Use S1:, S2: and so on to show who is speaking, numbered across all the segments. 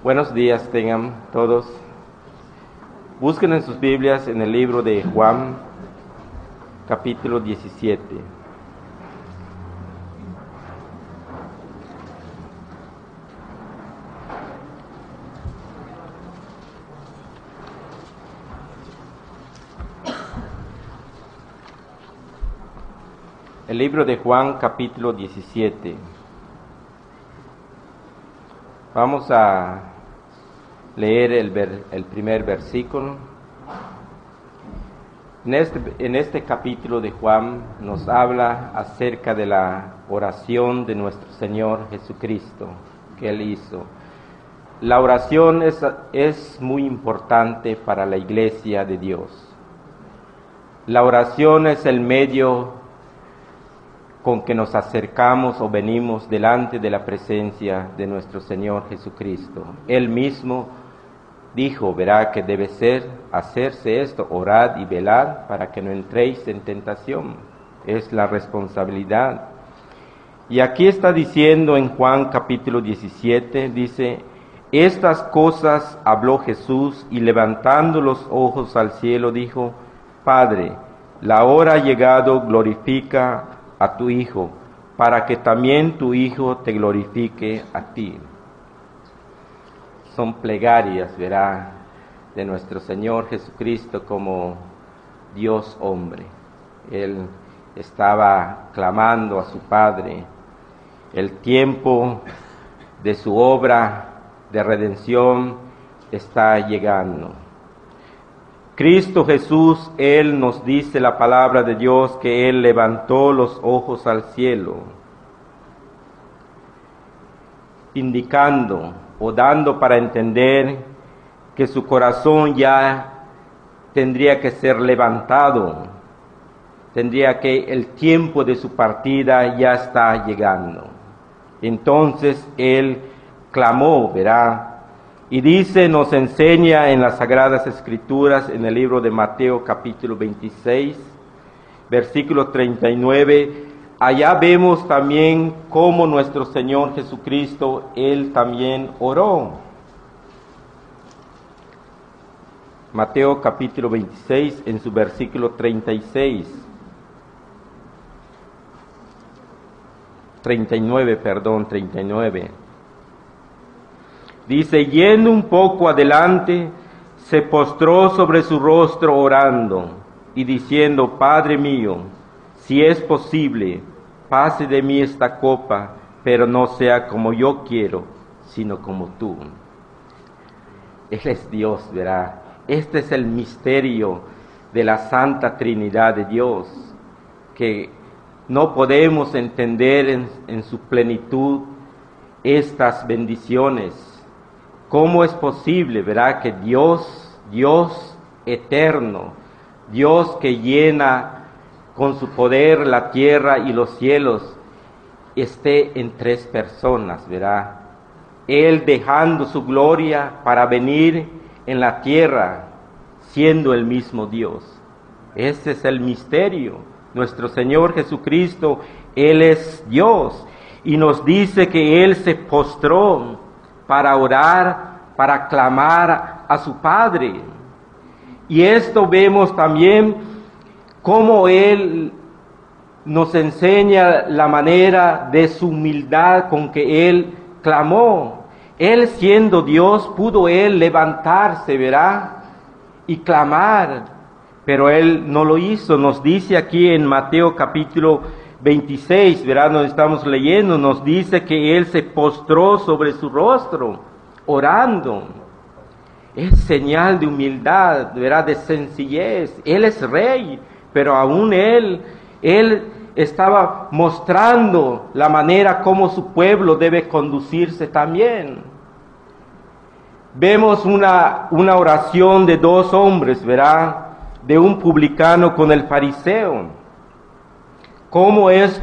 S1: Buenos días tengan todos. Busquen en sus Biblias en el libro de Juan, capítulo 17. El libro de Juan capítulo 17. Vamos a leer el, el primer versículo. En este, en este capítulo de Juan nos habla acerca de la oración de nuestro Señor Jesucristo que Él hizo. La oración es, es muy importante para la iglesia de Dios. La oración es el medio con que nos acercamos o venimos delante de la presencia de nuestro Señor Jesucristo. Él mismo dijo, verá que debe ser hacerse esto, orad y velad para que no entréis en tentación. Es la responsabilidad. Y aquí está diciendo en Juan capítulo 17, dice, estas cosas habló Jesús y levantando los ojos al cielo dijo, Padre, la hora ha llegado, glorifica a tu Hijo, para que también tu Hijo te glorifique a ti. Son plegarias, verá, de nuestro Señor Jesucristo como Dios hombre. Él estaba clamando a su Padre. El tiempo de su obra de redención está llegando. Cristo Jesús, Él nos dice la palabra de Dios que Él levantó los ojos al cielo, indicando o dando para entender que su corazón ya tendría que ser levantado, tendría que el tiempo de su partida ya está llegando. Entonces Él clamó, verá, y dice, nos enseña en las Sagradas Escrituras, en el libro de Mateo capítulo 26, versículo 39, allá vemos también cómo nuestro Señor Jesucristo, Él también oró. Mateo capítulo 26, en su versículo 36. 39, perdón, 39. Dice, yendo un poco adelante, se postró sobre su rostro orando y diciendo, Padre mío, si es posible, pase de mí esta copa, pero no sea como yo quiero, sino como tú. Él es Dios, verá. Este es el misterio de la Santa Trinidad de Dios, que no podemos entender en, en su plenitud estas bendiciones ¿Cómo es posible, verdad, que Dios, Dios eterno, Dios que llena con su poder la tierra y los cielos, esté en tres personas, verdad? Él dejando su gloria para venir en la tierra, siendo el mismo Dios. Ese es el misterio. Nuestro Señor Jesucristo, Él es Dios y nos dice que Él se postró para orar, para clamar a su Padre. Y esto vemos también cómo Él nos enseña la manera de su humildad con que Él clamó. Él siendo Dios, pudo Él levantarse, verá, y clamar, pero Él no lo hizo. Nos dice aquí en Mateo capítulo 26, verá, nos estamos leyendo, nos dice que Él se postró sobre su rostro, orando. Es señal de humildad, verá, de sencillez. Él es rey, pero aún Él, Él estaba mostrando la manera como su pueblo debe conducirse también. Vemos una, una oración de dos hombres, verá, de un publicano con el fariseo cómo es,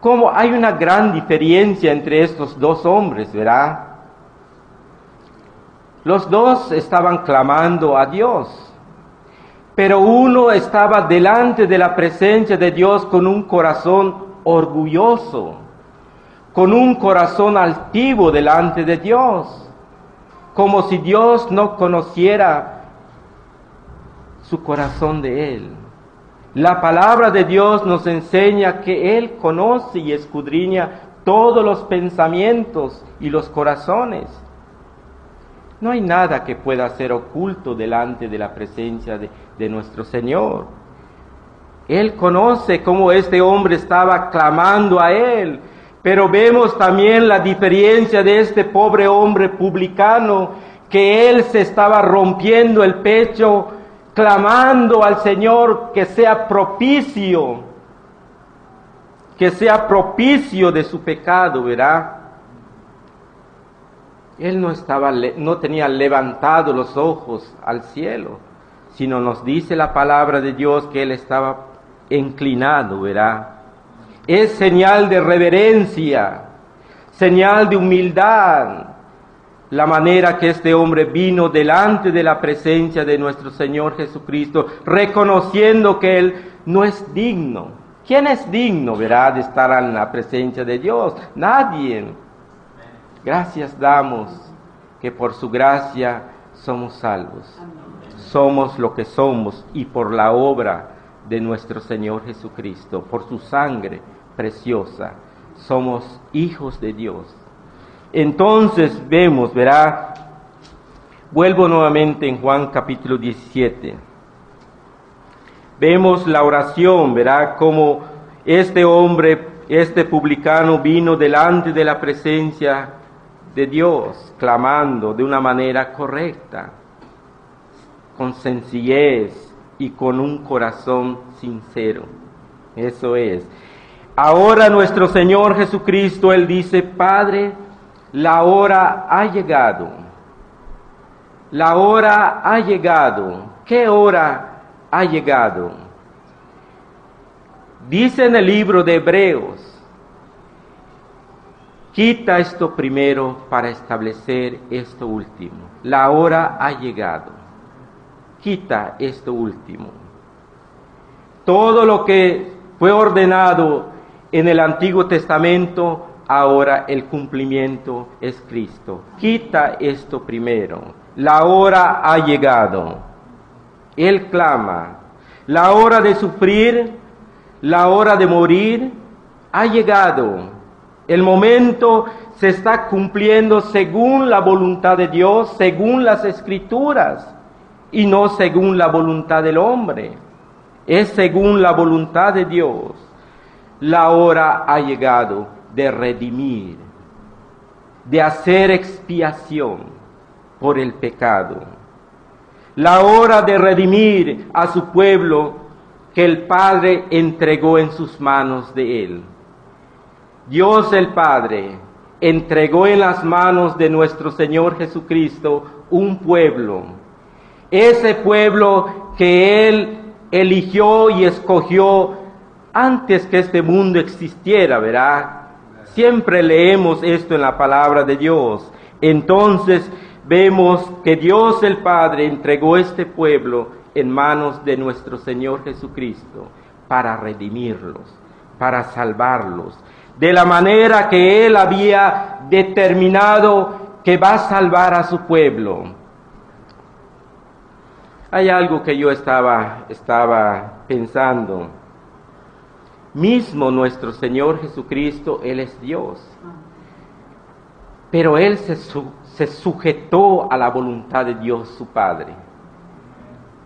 S1: cómo hay una gran diferencia entre estos dos hombres, ¿verdad? Los dos estaban clamando a Dios, pero uno estaba delante de la presencia de Dios con un corazón orgulloso, con un corazón altivo delante de Dios. como si Dios no conociera su corazón de él. La palabra de Dios nos enseña que Él conoce y escudriña todos los pensamientos y los corazones. No hay nada que pueda ser oculto delante de la presencia de, de nuestro Señor. Él conoce cómo este hombre estaba clamando a Él, pero vemos también la diferencia de este pobre hombre publicano, que Él se estaba rompiendo el pecho clamando al Señor que sea propicio, que sea propicio de su pecado, ¿verdad? Él no estaba, no tenía levantado los ojos al cielo, sino nos dice la palabra de Dios que él estaba inclinado, ¿verdad? Es señal de reverencia, señal de humildad, la manera que este hombre vino delante de la presencia de nuestro Señor Jesucristo, reconociendo que Él no es digno. ¿Quién es digno, verá, de estar en la presencia de Dios? Nadie. Gracias damos que por su gracia somos salvos. Somos lo que somos y por la obra de nuestro Señor Jesucristo, por su sangre preciosa, somos hijos de Dios entonces vemos, verá, vuelvo nuevamente en Juan capítulo 17. Vemos la oración, verá, como este hombre, este publicano vino delante de la presencia de Dios, clamando de una manera correcta, con sencillez y con un corazón sincero. Eso es. Ahora nuestro Señor Jesucristo, Él dice, Padre, la hora ha llegado. La hora ha llegado. ¿Qué hora ha llegado? Dice en el libro de Hebreos, quita esto primero para establecer esto último. La hora ha llegado. Quita esto último. Todo lo que fue ordenado en el Antiguo Testamento ahora el cumplimiento es Cristo. Quita esto primero. La hora ha llegado. Él clama. La hora de sufrir, la hora de morir, ha llegado. El momento se está cumpliendo según la voluntad de Dios, según las escrituras, y no según la voluntad del hombre. Es según la voluntad de Dios. La hora ha llegado de redimir, de hacer expiación por el pecado. La hora de redimir a su pueblo que el Padre entregó en sus manos de él. Dios el Padre entregó en las manos de nuestro Señor Jesucristo un pueblo, ese pueblo que Él eligió y escogió antes que este mundo existiera, ¿verdad? Siempre leemos esto en la palabra de Dios. Entonces vemos que Dios el Padre entregó este pueblo en manos de nuestro Señor Jesucristo para redimirlos, para salvarlos, de la manera que Él había determinado que va a salvar a su pueblo. Hay algo que yo estaba, estaba pensando mismo nuestro Señor Jesucristo, Él es Dios. Pero Él se, se, sujetó a la voluntad de Dios su Padre.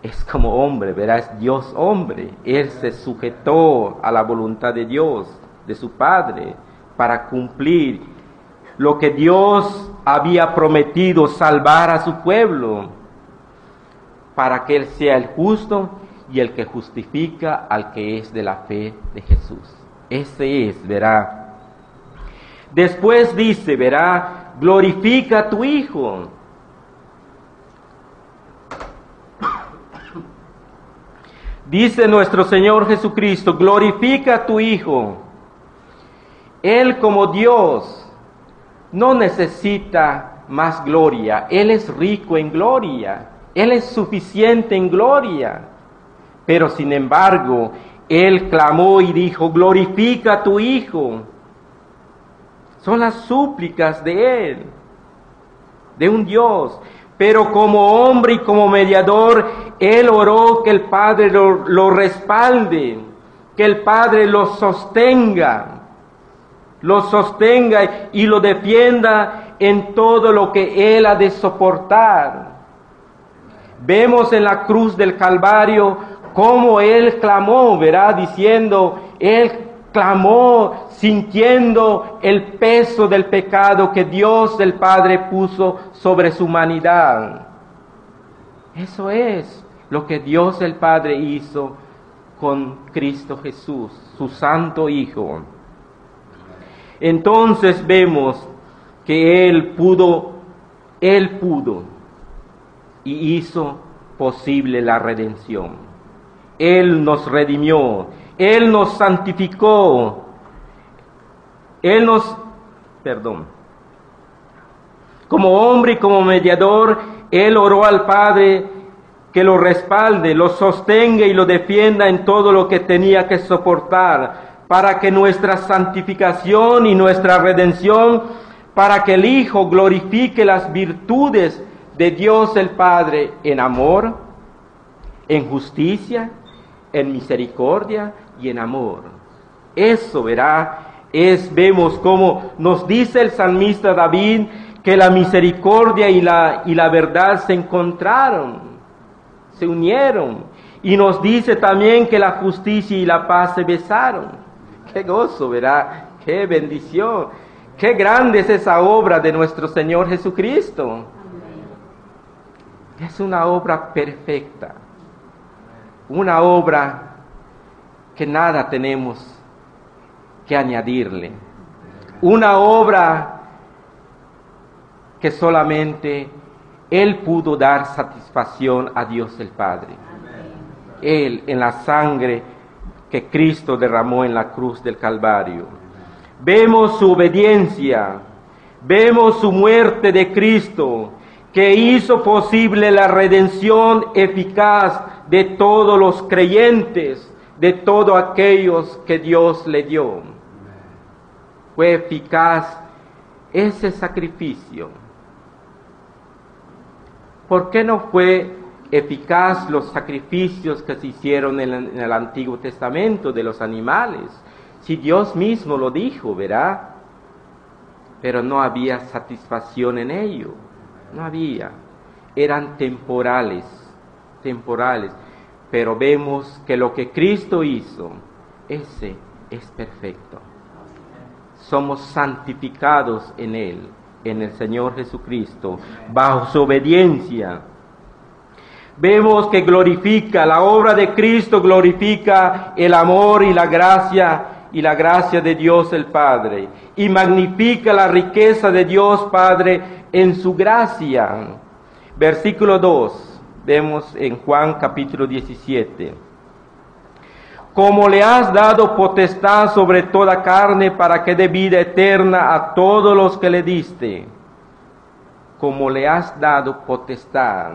S1: Es como hombre, verás, Dios hombre. Él se sujetó a la voluntad de Dios, de su Padre, para cumplir lo que Dios había prometido, salvar a su pueblo, para que Él sea el justo y el que justifica al que es de la fe de Jesús. Ese es, verá. Después dice, verá, glorifica a tu Hijo. Dice nuestro Señor Jesucristo, glorifica a tu Hijo. Él como Dios no necesita más gloria. Él es rico en gloria. Él es suficiente en gloria. Pero sin embargo, él clamó y dijo, glorifica a tu Hijo. Son las súplicas de Él. de un Dios. Pero como hombre y como mediador, Él oró que el Padre lo, lo respalde, que el Padre lo sostenga, lo sostenga y lo defienda en todo lo que Él ha de soportar. Vemos en la cruz del Calvario cómo Él clamó, verá, diciendo, Él clamó sintiendo el peso del pecado que Dios el Padre puso sobre su humanidad. Eso es lo que Dios el Padre hizo con Cristo Jesús, su santo Hijo. Entonces vemos que Él pudo, Él pudo y hizo posible la redención. Él nos redimió, Él nos santificó, Él nos, perdón, como hombre y como mediador, Él oró al Padre que lo respalde, lo sostenga y lo defienda en todo lo que tenía que soportar, para que nuestra santificación y nuestra redención, para que el Hijo glorifique las virtudes de Dios el Padre en amor, en justicia, en misericordia y en amor. Eso verá, es, vemos como nos dice el salmista David, que la misericordia y la, y la verdad se encontraron se unieron. Y nos dice también que la justicia y la paz se besaron. Qué gozo, ¿verdad? Qué bendición. Qué grande es esa obra de nuestro Señor Jesucristo. Es una obra perfecta. Una obra que nada tenemos que añadirle. Una obra que solamente él pudo dar satisfacción a Dios el Padre. Él en la sangre que Cristo derramó en la cruz del Calvario. Vemos su obediencia, vemos su muerte de Cristo, que hizo posible la redención eficaz de todos los creyentes, de todos aquellos que Dios le dio. Fue eficaz ese sacrificio ¿Por qué no fue eficaz los sacrificios que se hicieron en, el Antiguo Testamento de los animales? Si Dios mismo lo dijo, ¿verdad? Pero no había satisfacción en ello, no había. Eran temporales, temporales. Pero vemos que lo que Cristo hizo, ese es perfecto. Somos santificados en Él en el Señor Jesucristo, bajo su obediencia. Vemos que glorifica, la obra de Cristo glorifica el amor y la gracia y la gracia de Dios el Padre, y magnifica la riqueza de Dios Padre en su gracia. Versículo 2, vemos en Juan capítulo 17 como le has dado potestad sobre toda carne para que dé vida eterna a todos los que le diste, como le has dado potestad.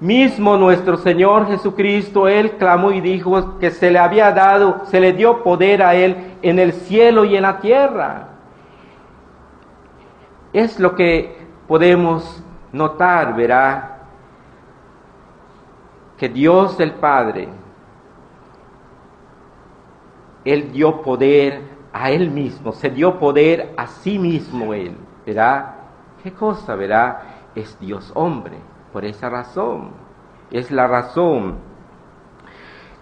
S1: Mismo nuestro Señor Jesucristo, Él clamó y dijo que se le había dado, se le dio poder a Él en el cielo y en la tierra. Es lo que podemos notar, verá, que Dios el Padre, él dio poder a Él mismo, se dio poder a sí mismo Él, ¿verdad? ¿Qué cosa, verdad? Es Dios hombre, por esa razón, es la razón.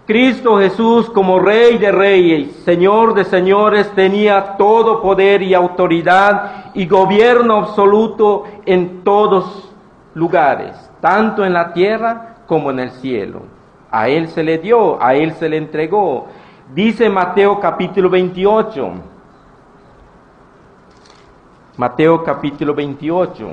S1: Cristo Jesús como Rey de Reyes, Señor de Señores, tenía todo poder y autoridad y gobierno absoluto en todos lugares, tanto en la tierra como en el cielo. A Él se le dio, a Él se le entregó. Dice Mateo capítulo 28. Mateo capítulo 28.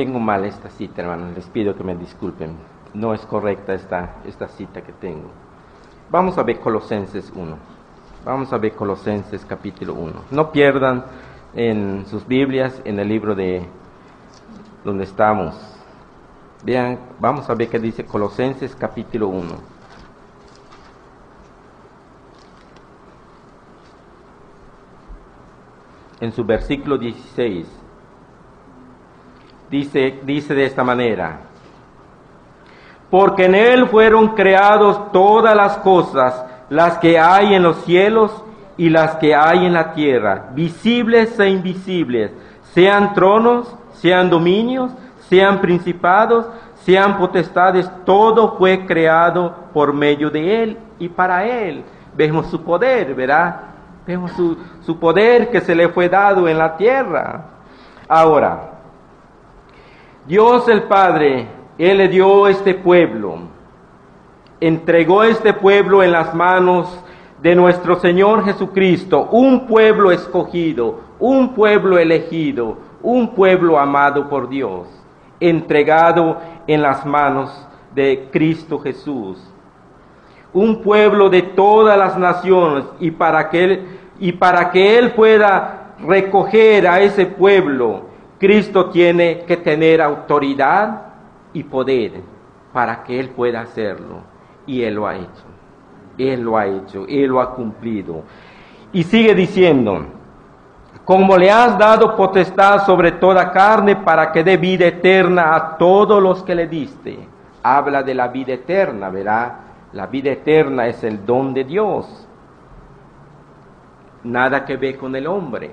S1: Tengo mal esta cita, hermano. Les pido que me disculpen. No es correcta esta, esta cita que tengo. Vamos a ver Colosenses 1. Vamos a ver Colosenses capítulo 1. No pierdan en sus Biblias, en el libro de donde estamos. Vean, vamos a ver qué dice Colosenses capítulo 1. En su versículo 16. Dice, dice de esta manera, porque en Él fueron creados todas las cosas, las que hay en los cielos y las que hay en la tierra, visibles e invisibles, sean tronos, sean dominios, sean principados, sean potestades, todo fue creado por medio de Él y para Él. Vemos su poder, ¿verdad? Vemos su, su poder que se le fue dado en la tierra. Ahora, Dios el Padre él le dio este pueblo, entregó este pueblo en las manos de nuestro Señor Jesucristo, un pueblo escogido, un pueblo elegido, un pueblo amado por Dios, entregado en las manos de Cristo Jesús. Un pueblo de todas las naciones y para que él, y para que él pueda recoger a ese pueblo, Cristo tiene que tener autoridad, y poder para que Él pueda hacerlo. Y Él lo ha hecho. Él lo ha hecho, Él lo ha cumplido. Y sigue diciendo, como le has dado potestad sobre toda carne para que dé vida eterna a todos los que le diste. Habla de la vida eterna, verá. La vida eterna es el don de Dios. Nada que ver con el hombre.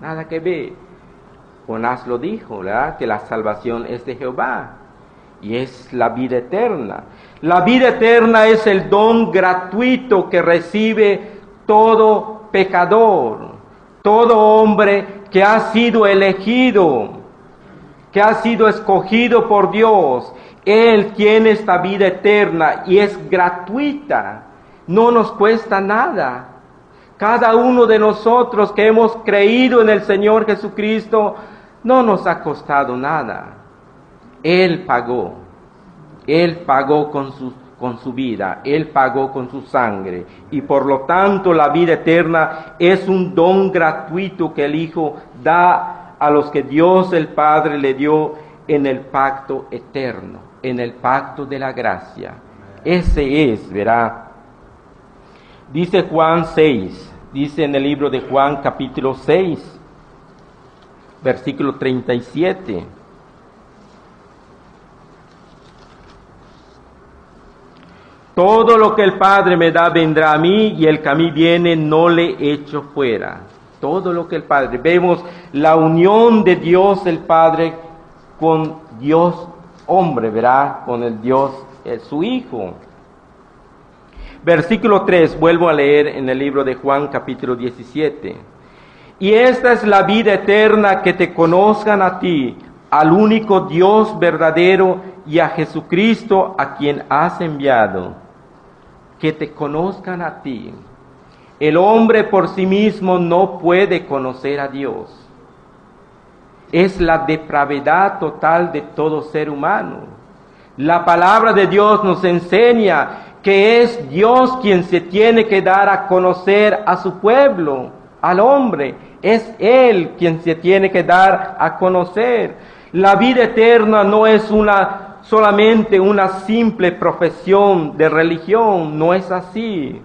S1: Nada que ver. Jonás lo dijo, ¿verdad? Que la salvación es de Jehová y es la vida eterna. La vida eterna es el don gratuito que recibe todo pecador, todo hombre que ha sido elegido, que ha sido escogido por Dios. Él tiene esta vida eterna y es gratuita, no nos cuesta nada. Cada uno de nosotros que hemos creído en el Señor Jesucristo, no nos ha costado nada. Él pagó. Él pagó con su, con su vida, Él pagó con su sangre. Y por lo tanto la vida eterna es un don gratuito que el Hijo da a los que Dios el Padre le dio en el pacto eterno, en el pacto de la gracia. Ese es, verá. Dice Juan 6, dice en el libro de Juan capítulo 6, versículo 37. Todo lo que el Padre me da vendrá a mí y el que a mí viene no le echo fuera. Todo lo que el Padre. Vemos la unión de Dios el Padre con Dios hombre, ¿verdad? Con el Dios, eh, su Hijo. Versículo 3, vuelvo a leer en el libro de Juan capítulo 17. Y esta es la vida eterna, que te conozcan a ti, al único Dios verdadero y a Jesucristo a quien has enviado que te conozcan a ti. El hombre por sí mismo no puede conocer a Dios. Es la depravedad total de todo ser humano. La palabra de Dios nos enseña que es Dios quien se tiene que dar a conocer a su pueblo, al hombre. Es Él quien se tiene que dar a conocer. La vida eterna no es una solamente una simple profesión de religión, no es así.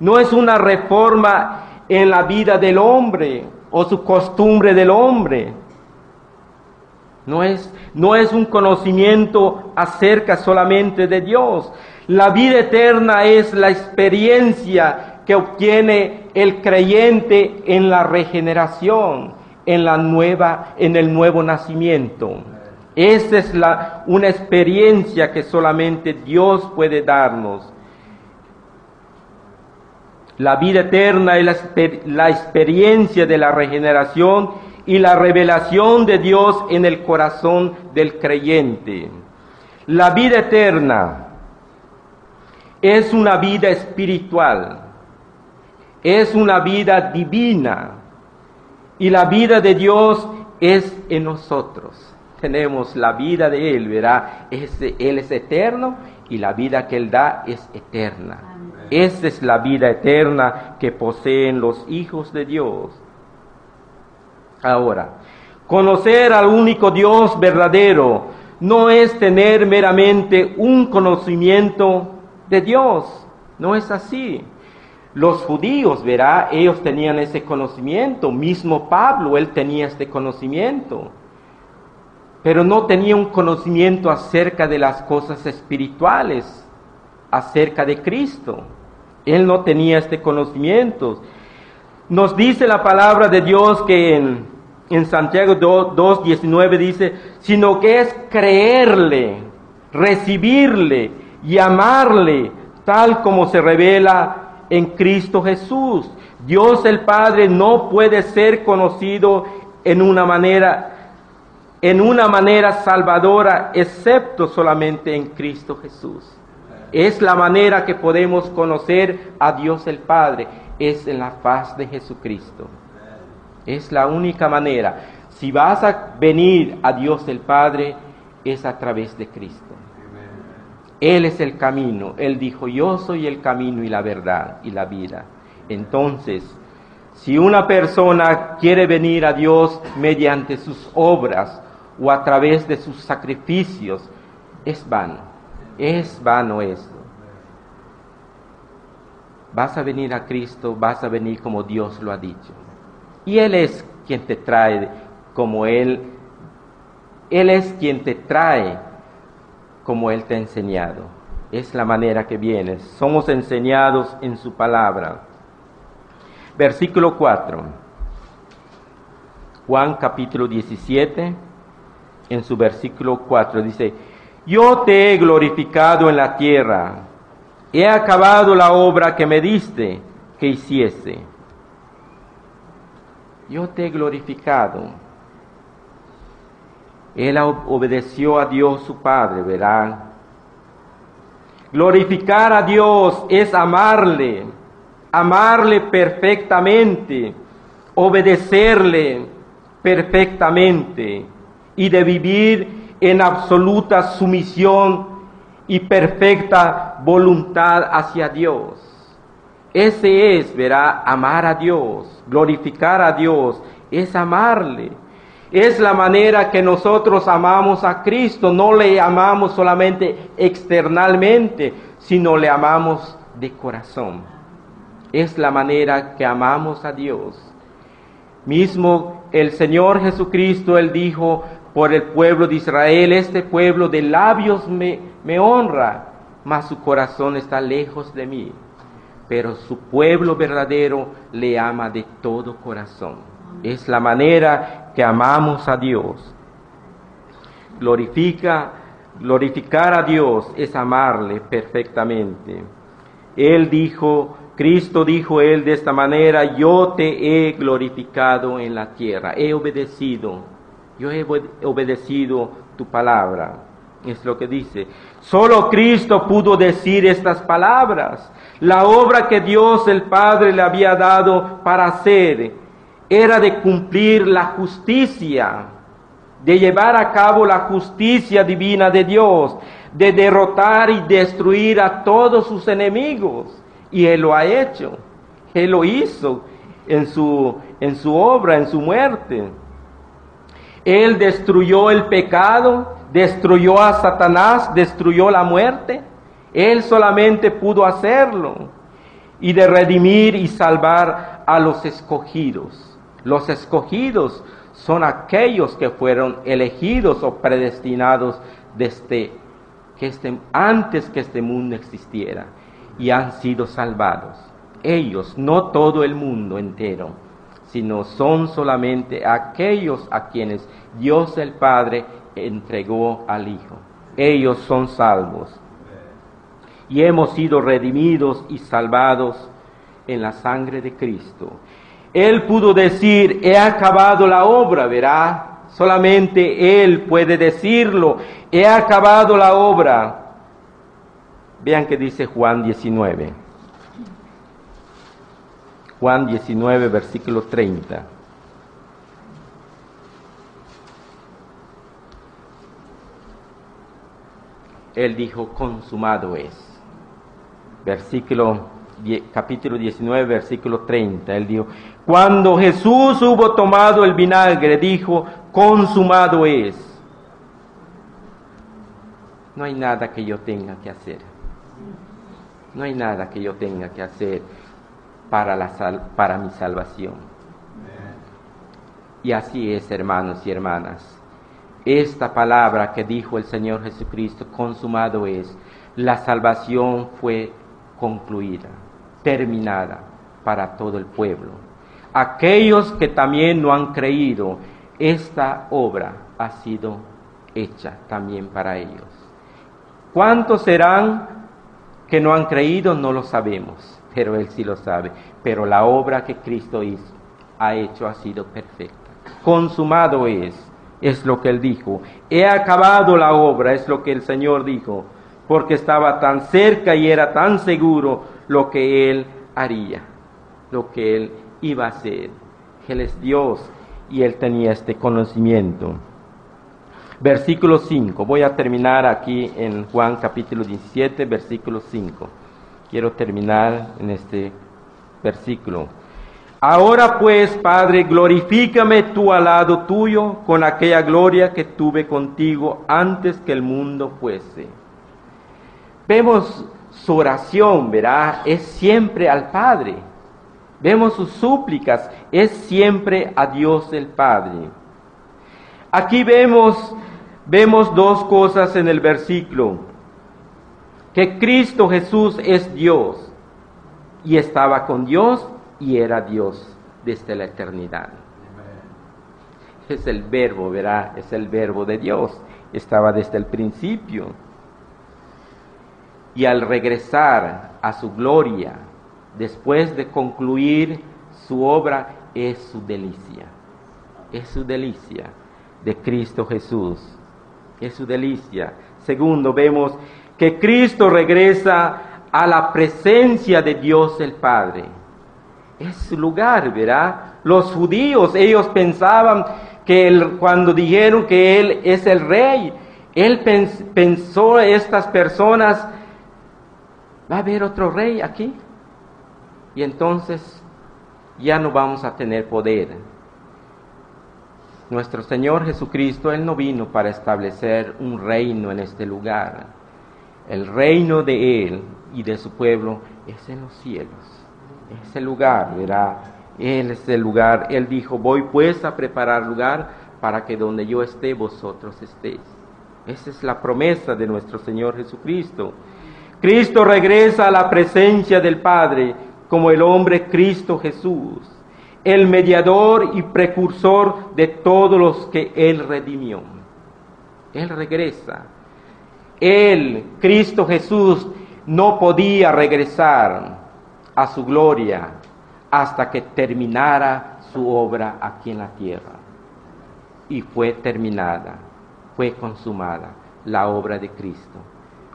S1: No es una reforma en la vida del hombre o su costumbre del hombre. No es, no es un conocimiento acerca solamente de Dios. La vida eterna es la experiencia que obtiene el creyente en la regeneración, en la nueva, en el nuevo nacimiento. Esa es la, una experiencia que solamente Dios puede darnos. La vida eterna es la, la experiencia de la regeneración y la revelación de Dios en el corazón del creyente. La vida eterna es una vida espiritual, es una vida divina y la vida de Dios es en nosotros tenemos la vida de Él, ¿verdad? Él es eterno y la vida que Él da es eterna. Esa es la vida eterna que poseen los hijos de Dios. Ahora, conocer al único Dios verdadero no es tener meramente un conocimiento de Dios, no es así. Los judíos, verá, ellos tenían ese conocimiento, mismo Pablo, él tenía este conocimiento, pero no tenía un conocimiento acerca de las cosas espirituales, acerca de Cristo. Él no tenía este conocimiento. Nos dice la palabra de Dios que en, Santiago 2.19 dice, sino que es creerle, recibirle y amarle tal como se revela en Cristo Jesús. Dios el Padre no puede ser conocido en una manera en una manera salvadora excepto solamente en Cristo Jesús. Es la manera que podemos conocer a Dios el Padre, es en la faz de Jesucristo. Es la única manera. Si vas a venir a Dios el Padre, es a través de Cristo. Él es el camino. Él dijo, yo soy el camino y la verdad y la vida. Entonces, si una persona quiere venir a Dios mediante sus obras o a través de sus sacrificios, es vano. Es vano esto. Vas a venir a Cristo, vas a venir como Dios lo ha dicho. Y Él es quien te trae como Él. Él es quien te trae como Él te ha enseñado. Es la manera que vienes. Somos enseñados en su palabra. Versículo 4. Juan capítulo 17, en su versículo 4 dice, yo te he glorificado en la tierra, he acabado la obra que me diste que hiciese. Yo te he glorificado. Él obedeció a Dios su Padre, verán. Glorificar a Dios es amarle, amarle perfectamente, obedecerle perfectamente y de vivir en absoluta sumisión y perfecta voluntad hacia Dios. Ese es, verá, amar a Dios, glorificar a Dios, es amarle. Es la manera que nosotros amamos a Cristo, no le amamos solamente externalmente, sino le amamos de corazón. Es la manera que amamos a Dios. Mismo el Señor Jesucristo, Él dijo por el pueblo de Israel, este pueblo de labios me, me honra, mas su corazón está lejos de mí. Pero su pueblo verdadero le ama de todo corazón. Es la manera que amamos a Dios. Glorifica, glorificar a Dios es amarle perfectamente. Él dijo, Cristo dijo él de esta manera, yo te he glorificado en la tierra, he obedecido, yo he obedecido tu palabra. Es lo que dice. Solo Cristo pudo decir estas palabras. La obra que Dios el Padre le había dado para hacer era de cumplir la justicia, de llevar a cabo la justicia divina de Dios, de derrotar y destruir a todos sus enemigos. Y Él lo ha hecho. Él lo hizo en su, en su obra, en su muerte. Él destruyó el pecado, destruyó a Satanás, destruyó la muerte. Él solamente pudo hacerlo y de redimir y salvar a los escogidos. Los escogidos son aquellos que fueron elegidos o predestinados desde que este, antes que este mundo existiera y han sido salvados. Ellos, no todo el mundo entero, sino son solamente aquellos a quienes Dios el Padre entregó al Hijo. Ellos son salvos. Y hemos sido redimidos y salvados en la sangre de Cristo. Él pudo decir, he acabado la obra, verá. Solamente Él puede decirlo, he acabado la obra. Vean que dice Juan 19. Juan 19, versículo 30. Él dijo, consumado es. Versículo capítulo 19, versículo 30. Él dijo, cuando Jesús hubo tomado el vinagre, dijo, consumado es. No hay nada que yo tenga que hacer. No hay nada que yo tenga que hacer para, la para mi salvación. Y así es, hermanos y hermanas. Esta palabra que dijo el Señor Jesucristo, consumado es, la salvación fue concluida, terminada para todo el pueblo. Aquellos que también no han creído, esta obra ha sido hecha también para ellos. ¿Cuántos serán que no han creído? No lo sabemos, pero Él sí lo sabe. Pero la obra que Cristo hizo, ha hecho ha sido perfecta. Consumado es, es lo que Él dijo. He acabado la obra, es lo que el Señor dijo, porque estaba tan cerca y era tan seguro lo que Él haría, lo que Él iba a hacer. Él es Dios y Él tenía este conocimiento. Versículo 5. Voy a terminar aquí en Juan capítulo 17, versículo 5. Quiero terminar en este versículo. Ahora pues, Padre, glorifícame tú al lado tuyo con aquella gloria que tuve contigo antes que el mundo fuese. Vemos su oración, ¿verdad? Es siempre al Padre. Vemos sus súplicas, es siempre a Dios el Padre. Aquí vemos vemos dos cosas en el versículo. Que Cristo Jesús es Dios y estaba con Dios y era Dios desde la eternidad. Es el verbo, verá, es el verbo de Dios. Estaba desde el principio. Y al regresar a su gloria, después de concluir su obra, es su delicia. Es su delicia de Cristo Jesús es su delicia. Segundo, vemos que Cristo regresa a la presencia de Dios el Padre. Es su lugar, ¿verdad? Los judíos, ellos pensaban que cuando dijeron que Él es el rey, Él pensó estas personas, va a haber otro rey aquí. Y entonces ya no vamos a tener poder nuestro Señor Jesucristo, Él no vino para establecer un reino en este lugar. El reino de Él y de su pueblo es en los cielos. Es el lugar, verá. Él es el lugar. Él dijo, voy pues a preparar lugar para que donde yo esté, vosotros estéis. Esa es la promesa de nuestro Señor Jesucristo. Cristo regresa a la presencia del Padre como el hombre Cristo Jesús el mediador y precursor de todos los que Él redimió. Él regresa. Él, Cristo Jesús, no podía regresar a su gloria hasta que terminara su obra aquí en la tierra. Y fue terminada, fue consumada la obra de Cristo.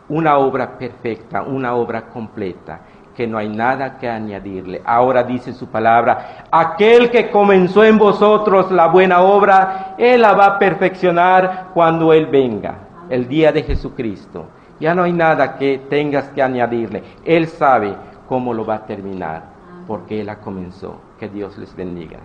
S1: Una obra perfecta, una obra completa que no hay nada que añadirle. Ahora dice su palabra, aquel que comenzó en vosotros la buena obra, Él la va a perfeccionar cuando Él venga, el día de Jesucristo. Ya no hay nada que tengas que añadirle. Él sabe cómo lo va a terminar, porque Él la comenzó. Que Dios les bendiga.